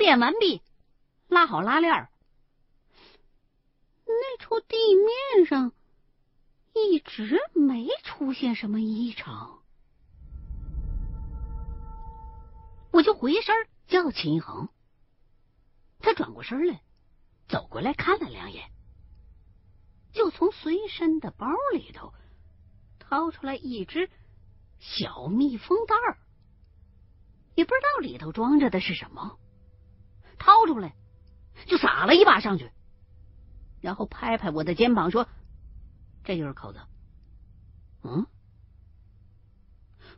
便完毕，拉好拉链儿。那处地面上一直没出现什么异常，我就回身叫秦恒，他转过身来，走过来看了两眼，就从随身的包里头掏出来一只小密封袋儿，也不知道里头装着的是什么，掏出来就撒了一把上去。然后拍拍我的肩膀说：“这就是口子。”嗯，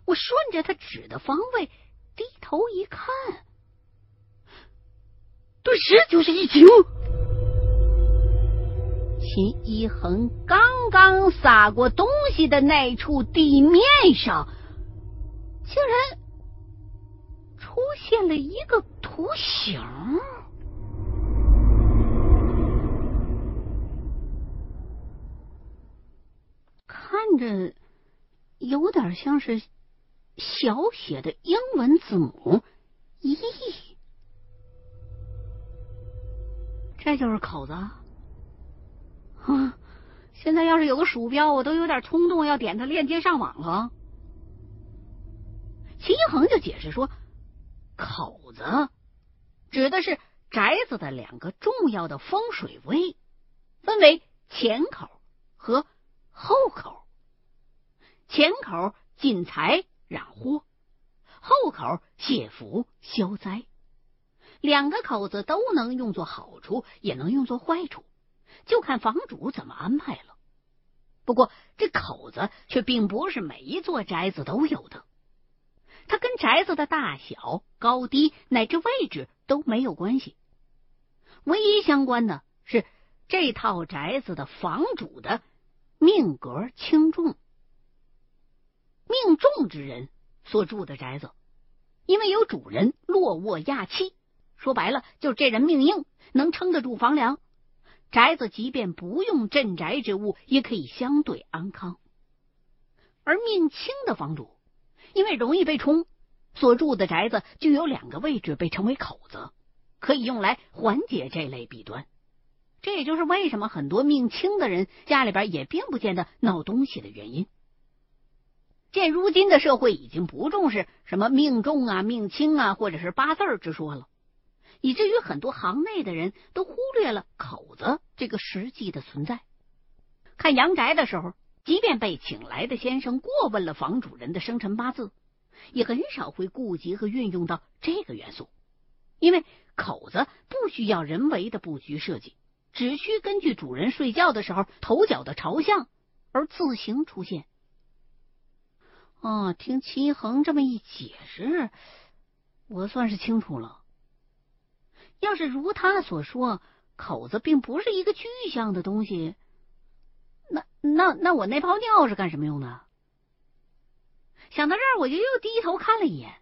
我顺着他指的方位低头一看，顿时就是一惊。秦一恒刚刚撒过东西的那处地面上，竟然出现了一个图形。看着有点像是小写的英文字母 “E”，这就是口子啊！现在要是有个鼠标，我都有点冲动要点它链接上网了。秦一恒就解释说：“口子指的是宅子的两个重要的风水位，分为前口和后口。”前口进财染祸，后口泄福消灾。两个口子都能用作好处，也能用作坏处，就看房主怎么安排了。不过这口子却并不是每一座宅子都有的，它跟宅子的大小、高低乃至位置都没有关系。唯一相关的是这套宅子的房主的命格轻重。命重之人所住的宅子，因为有主人落卧亚气，说白了，就这人命硬，能撑得住房梁。宅子即便不用镇宅之物，也可以相对安康。而命轻的房主，因为容易被冲，所住的宅子就有两个位置被称为口子，可以用来缓解这类弊端。这也就是为什么很多命轻的人家里边也并不见得闹东西的原因。见如今的社会已经不重视什么命重啊、命轻啊，或者是八字之说了，以至于很多行内的人都忽略了口子这个实际的存在。看阳宅的时候，即便被请来的先生过问了房主人的生辰八字，也很少会顾及和运用到这个元素，因为口子不需要人为的布局设计，只需根据主人睡觉的时候头脚的朝向而自行出现。哦，听齐恒这么一解释，我算是清楚了。要是如他所说，口子并不是一个具象的东西，那那那我那泡尿是干什么用的？想到这儿，我就又低头看了一眼，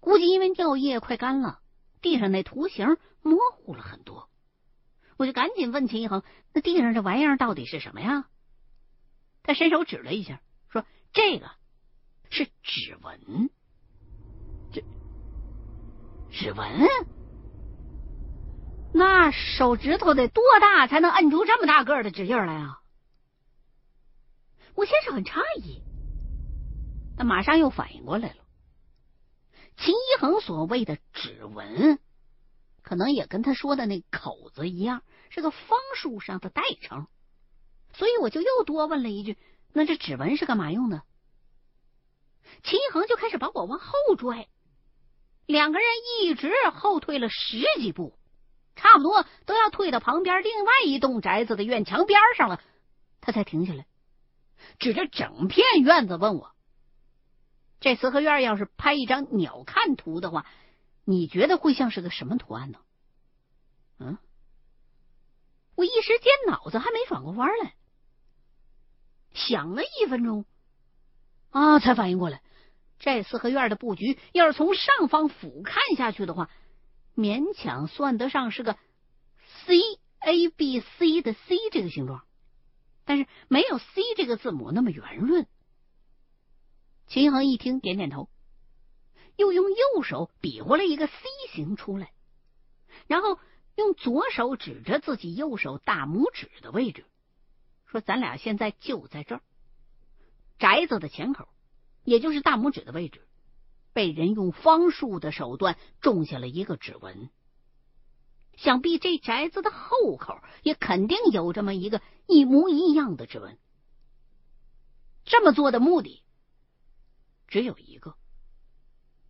估计因为尿液快干了，地上那图形模糊了很多。我就赶紧问秦一恒：“那地上这玩意儿到底是什么呀？”他伸手指了一下，说：“这个。”是指纹，这指纹，那手指头得多大才能摁出这么大个的指印来啊？我先是很诧异，但马上又反应过来了。秦一恒所谓的指纹，可能也跟他说的那口子一样，是个方术上的代称，所以我就又多问了一句：“那这指纹是干嘛用的？”秦一恒就开始把我往后拽，两个人一直后退了十几步，差不多都要退到旁边另外一栋宅子的院墙边上了，他才停下来，指着整片院子问我：“这四合院要是拍一张鸟瞰图的话，你觉得会像是个什么图案呢？”嗯，我一时间脑子还没转过弯来，想了一分钟。啊！才反应过来，这四合院的布局要是从上方俯瞰下去的话，勉强算得上是个 C A B C 的 C 这个形状，但是没有 C 这个字母那么圆润。秦恒一听，点点头，又用右手比划了一个 C 形出来，然后用左手指着自己右手大拇指的位置，说：“咱俩现在就在这儿，宅子的前口，也就是大拇指的位置，被人用方术的手段种下了一个指纹。想必这宅子的后口也肯定有这么一个一模一样的指纹。这么做的目的只有一个。”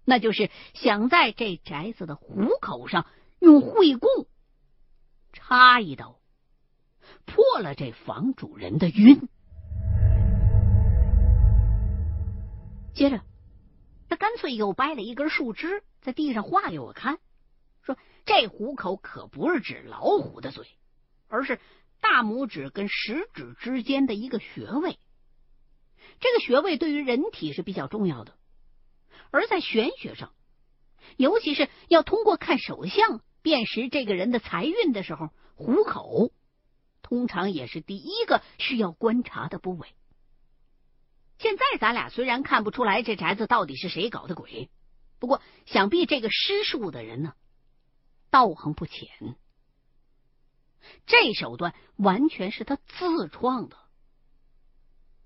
那就是想在这宅子的虎口上用会供插一刀，破了这房主人的晕。接着，他干脆又掰了一根树枝，在地上画给我看，说：“这虎口可不是指老虎的嘴，而是大拇指跟食指之间的一个穴位。这个穴位对于人体是比较重要的。”而在玄学上，尤其是要通过看手相辨识这个人的财运的时候，虎口通常也是第一个需要观察的部位。现在咱俩虽然看不出来这宅子到底是谁搞的鬼，不过想必这个施术的人呢，道行不浅，这手段完全是他自创的，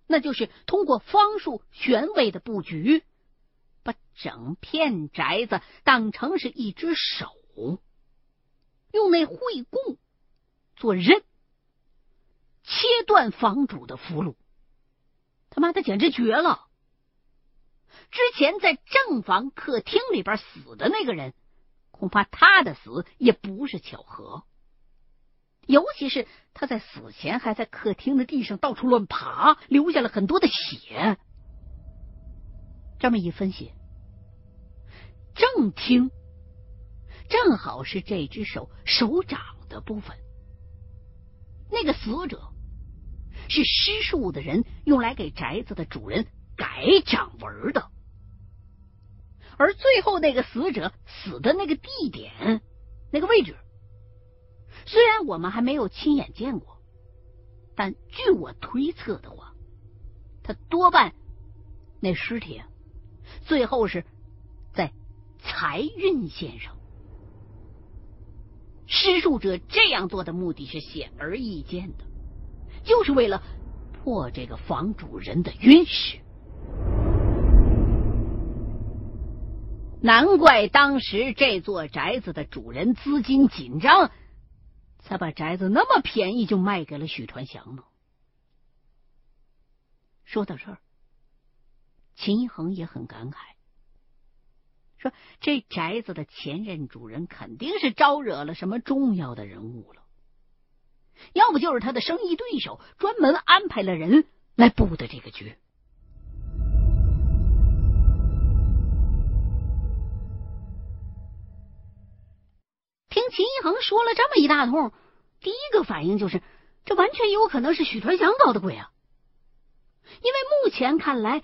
那就是通过方术玄位的布局。把整片宅子当成是一只手，用那会供做刃，切断房主的俘虏。他妈的，简直绝了！之前在正房客厅里边死的那个人，恐怕他的死也不是巧合。尤其是他在死前还在客厅的地上到处乱爬，留下了很多的血。这么一分析，正厅正好是这只手手掌的部分。那个死者是施术的人用来给宅子的主人改掌纹的，而最后那个死者死的那个地点、那个位置，虽然我们还没有亲眼见过，但据我推测的话，他多半那尸体。最后是在财运线上，施术者这样做的目的是显而易见的，就是为了破这个房主人的运势。难怪当时这座宅子的主人资金紧张，才把宅子那么便宜就卖给了许传祥呢。说到这儿。秦一恒也很感慨，说：“这宅子的前任主人肯定是招惹了什么重要的人物了，要不就是他的生意对手专门安排了人来布的这个局。”听秦一恒说了这么一大通，第一个反应就是，这完全有可能是许传祥搞的鬼啊！因为目前看来。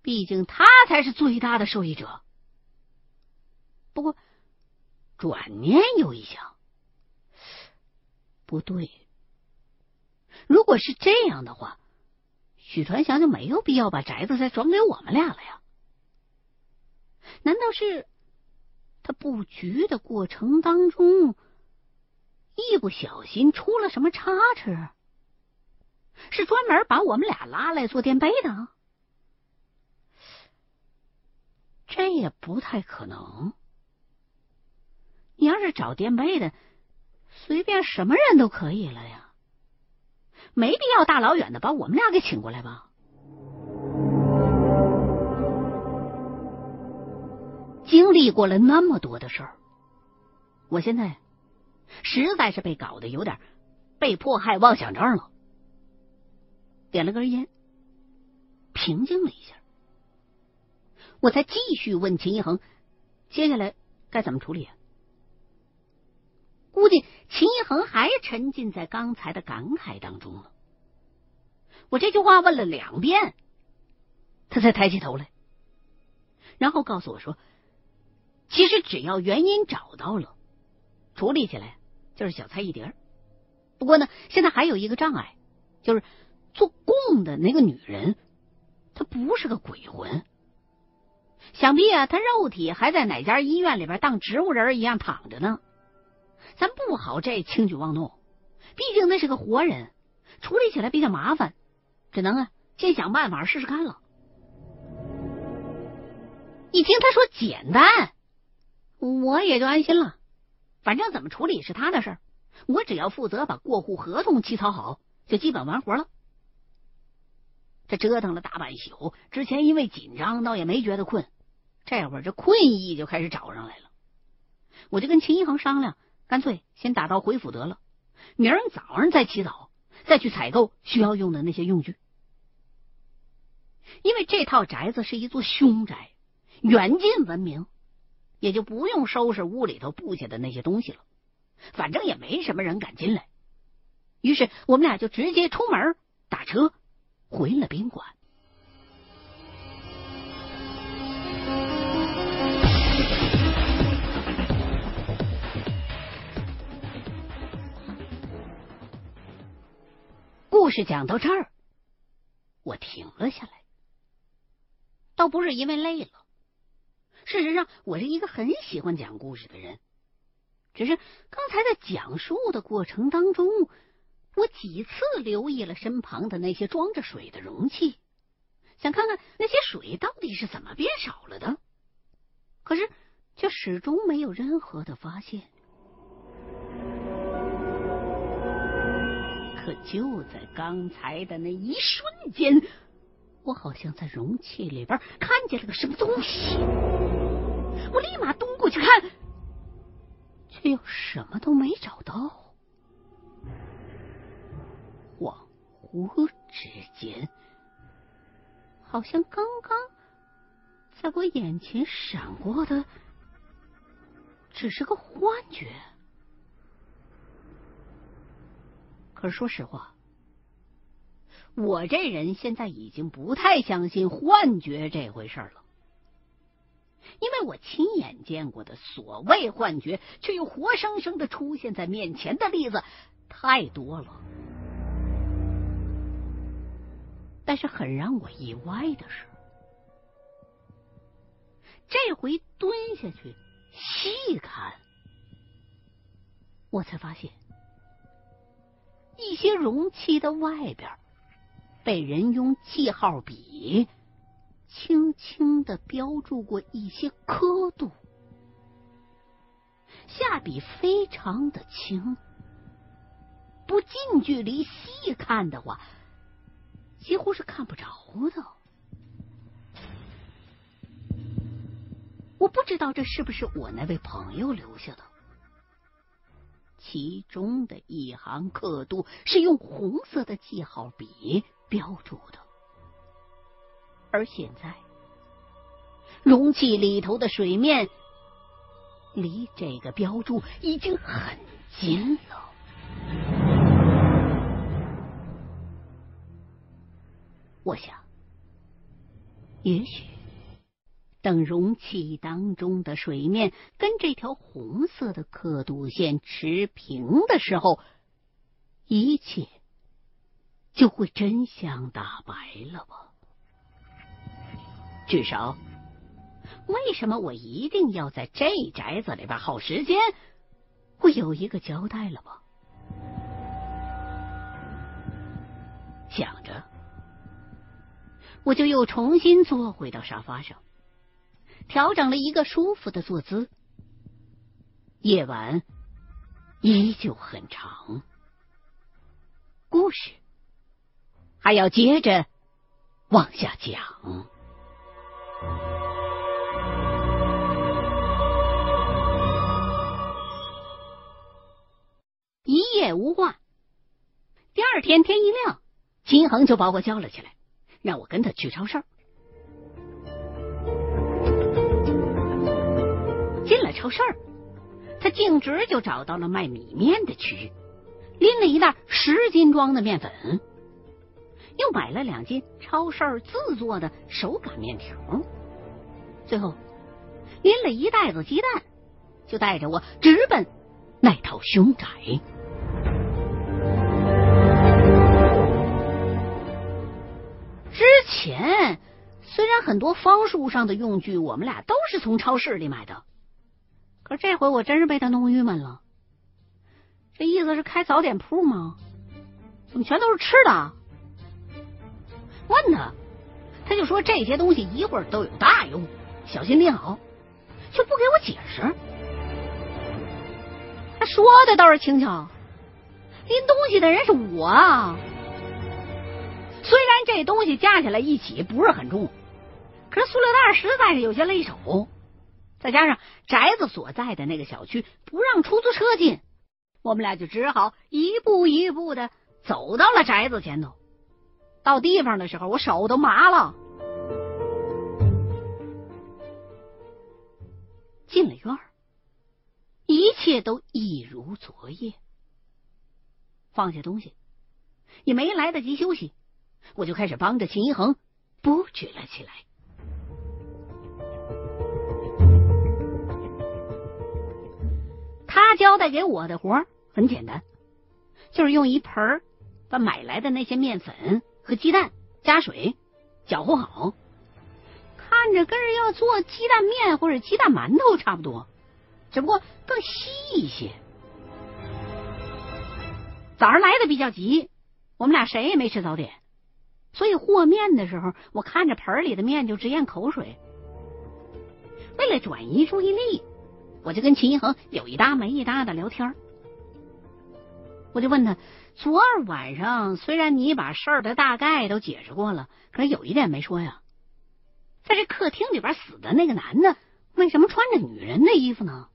毕竟他才是最大的受益者。不过转念又一想，不对。如果是这样的话，许传祥就没有必要把宅子再转给我们俩了呀？难道是他布局的过程当中一不小心出了什么差池？是专门把我们俩拉来做垫背的？这也不太可能。你要是找垫背的，随便什么人都可以了呀，没必要大老远的把我们俩给请过来吧？经历过了那么多的事儿，我现在实在是被搞得有点被迫害妄想症了。点了根烟，平静了一下。我才继续问秦一恒：“接下来该怎么处理？”估计秦一恒还沉浸在刚才的感慨当中了。我这句话问了两遍，他才抬起头来，然后告诉我说：“其实只要原因找到了，处理起来就是小菜一碟。不过呢，现在还有一个障碍，就是做供的那个女人，她不是个鬼魂。”想必啊，她肉体还在哪家医院里边当植物人一样躺着呢。咱不好这轻举妄动，毕竟那是个活人，处理起来比较麻烦，只能啊先想办法试试看了。一听他说简单，我也就安心了。反正怎么处理是他的事儿，我只要负责把过户合同起草好，就基本完活了。这折腾了大半宿，之前因为紧张，倒也没觉得困。这会儿这困意就开始找上来了。我就跟秦一恒商量，干脆先打道回府得了，明儿早上再起早，再去采购需要用的那些用具。因为这套宅子是一座凶宅，远近闻名，也就不用收拾屋里头布下的那些东西了。反正也没什么人敢进来。于是我们俩就直接出门打车。回了宾馆。故事讲到这儿，我停了下来。倒不是因为累了，事实上我是一个很喜欢讲故事的人，只是刚才在讲述的过程当中。我几次留意了身旁的那些装着水的容器，想看看那些水到底是怎么变少了的，可是却始终没有任何的发现。可就在刚才的那一瞬间，我好像在容器里边看见了个什么东西，我立马蹲过去看，却又什么都没找到。恍惚之间，好像刚刚在我眼前闪过的，只是个幻觉。可是说实话，我这人现在已经不太相信幻觉这回事了，因为我亲眼见过的所谓幻觉，却又活生生的出现在面前的例子太多了。但是很让我意外的是，这回蹲下去细看，我才发现一些容器的外边被人用记号笔轻轻的标注过一些刻度，下笔非常的轻，不近距离细看的话。几乎是看不着的，我不知道这是不是我那位朋友留下的。其中的一行刻度是用红色的记号笔标注的，而现在容器里头的水面离这个标注已经很近了。我想，也许等容器当中的水面跟这条红色的刻度线持平的时候，一切就会真相大白了吧？至少，为什么我一定要在这宅子里边耗时间，会有一个交代了吧？想着。我就又重新坐回到沙发上，调整了一个舒服的坐姿。夜晚依旧很长，故事还要接着往下讲。天天一亮，金恒就把我叫了起来。让我跟他去超市。进了超市，他径直就找到了卖米面的区域，拎了一袋十斤装的面粉，又买了两斤超市自做的手擀面条，最后拎了一袋子鸡蛋，就带着我直奔那套凶宅。很多方术上的用具，我们俩都是从超市里买的，可这回我真是被他弄郁闷了。这意思是开早点铺吗？怎么全都是吃的？问他，他就说这些东西一会儿都有大用，小心拎好，就不给我解释。他说的倒是轻巧，拎东西的人是我啊。虽然这东西加起来一起不是很重，可是塑料袋实在是有些勒手，再加上宅子所在的那个小区不让出租车进，我们俩就只好一步一步的走到了宅子前头。到地方的时候，我手都麻了。进了院儿，一切都一如昨夜。放下东西，也没来得及休息，我就开始帮着秦一恒布局了起来。他交代给我的活很简单，就是用一盆把买来的那些面粉。和鸡蛋加水搅和好，看着跟人要做鸡蛋面或者鸡蛋馒头差不多，只不过更稀一些。早上来的比较急，我们俩谁也没吃早点，所以和面的时候，我看着盆里的面就直咽口水。为了转移注意力，我就跟秦一恒有一搭没一搭的聊天。我就问他。昨儿晚上，虽然你把事儿的大概都解释过了，可是有一点没说呀。在这客厅里边死的那个男的，为什么穿着女人的衣服呢？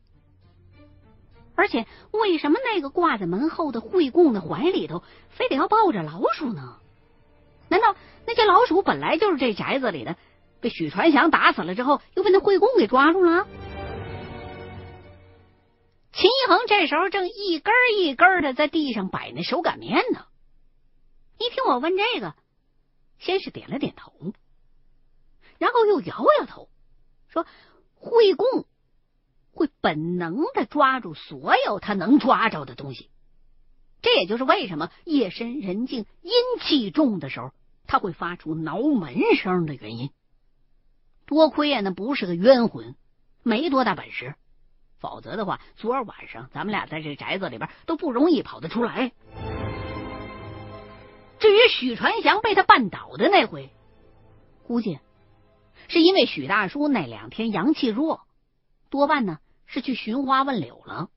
而且，为什么那个挂在门后的惠供的怀里头，非得要抱着老鼠呢？难道那些老鼠本来就是这宅子里的，被许传祥打死了之后，又被那惠供给抓住了？秦一恒这时候正一根一根的在地上摆那手擀面呢，一听我问这个，先是点了点头，然后又摇摇头，说：“惠供会本能的抓住所有他能抓着的东西，这也就是为什么夜深人静、阴气重的时候，他会发出挠门声的原因。多亏呀，那不是个冤魂，没多大本事。”否则的话，昨儿晚上咱们俩在这宅子里边都不容易跑得出来。至于许传祥被他绊倒的那回，估计是因为许大叔那两天阳气弱，多半呢是去寻花问柳了，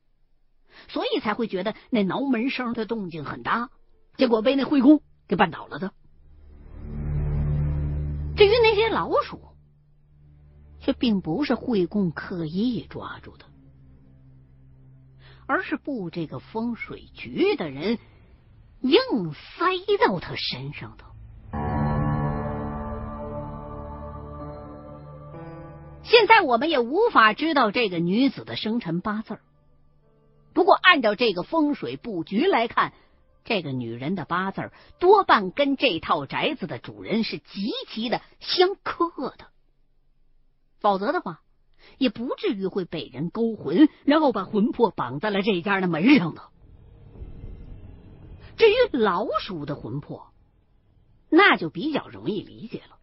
所以才会觉得那挠门声的动静很大，结果被那惠公给绊倒了的。至于那些老鼠，却并不是惠公刻意抓住的。而是布这个风水局的人硬塞到他身上的。现在我们也无法知道这个女子的生辰八字不过按照这个风水布局来看，这个女人的八字多半跟这套宅子的主人是极其的相克的，否则的话。也不至于会被人勾魂，然后把魂魄绑在了这家的门上头。至于老鼠的魂魄，那就比较容易理解了，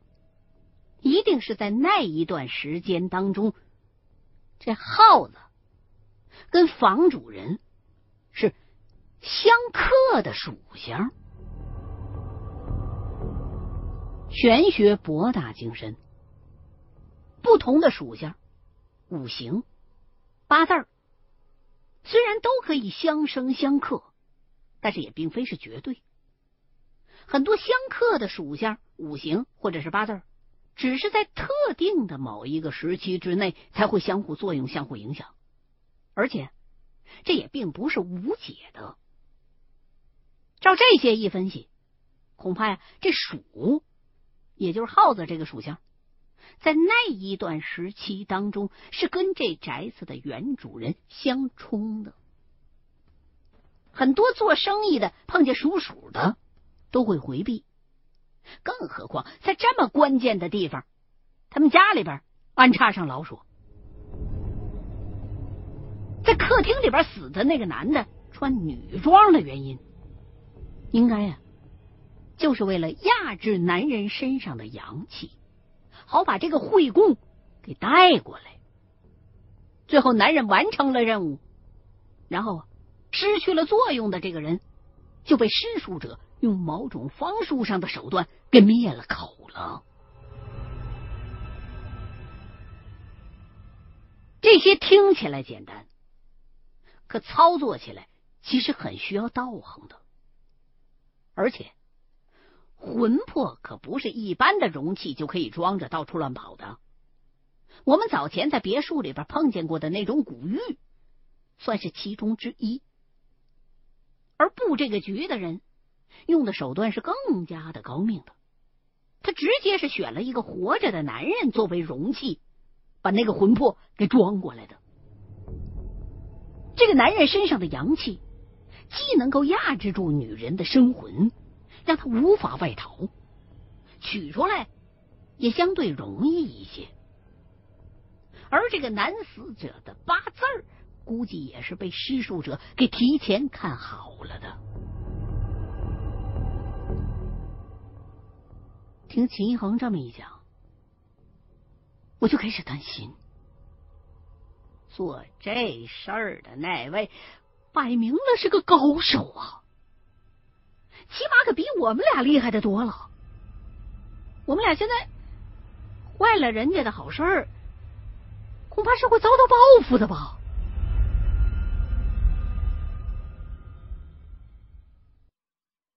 一定是在那一段时间当中，这耗子跟房主人是相克的属相。玄学博大精深，不同的属相。五行、八字虽然都可以相生相克，但是也并非是绝对。很多相克的属相、五行或者是八字只是在特定的某一个时期之内才会相互作用、相互影响，而且这也并不是无解的。照这些一分析，恐怕呀，这鼠，也就是耗子这个属相。在那一段时期当中，是跟这宅子的原主人相冲的。很多做生意的碰见属鼠的都会回避，更何况在这么关键的地方，他们家里边安插上老鼠。在客厅里边死的那个男的穿女装的原因，应该呀，就是为了压制男人身上的阳气。好把这个惠供给带过来，最后男人完成了任务，然后失去了作用的这个人，就被施术者用某种方术上的手段给灭了口了。这些听起来简单，可操作起来其实很需要道行的，而且魂魄可不是一般的容器就可以装着到处乱跑的。我们早前在别墅里边碰见过的那种古玉，算是其中之一。而布这个局的人用的手段是更加的高明的，他直接是选了一个活着的男人作为容器。把那个魂魄给装过来的，这个男人身上的阳气，既能够压制住女人的生魂，让他无法外逃，取出来也相对容易一些。而这个男死者的八字儿，估计也是被施术者给提前看好了的。听秦一恒这么一讲。我就开始担心，做这事儿的那位，摆明了是个高手啊，起码可比我们俩厉害的多了。我们俩现在坏了人家的好事儿，恐怕是会遭到报复的吧？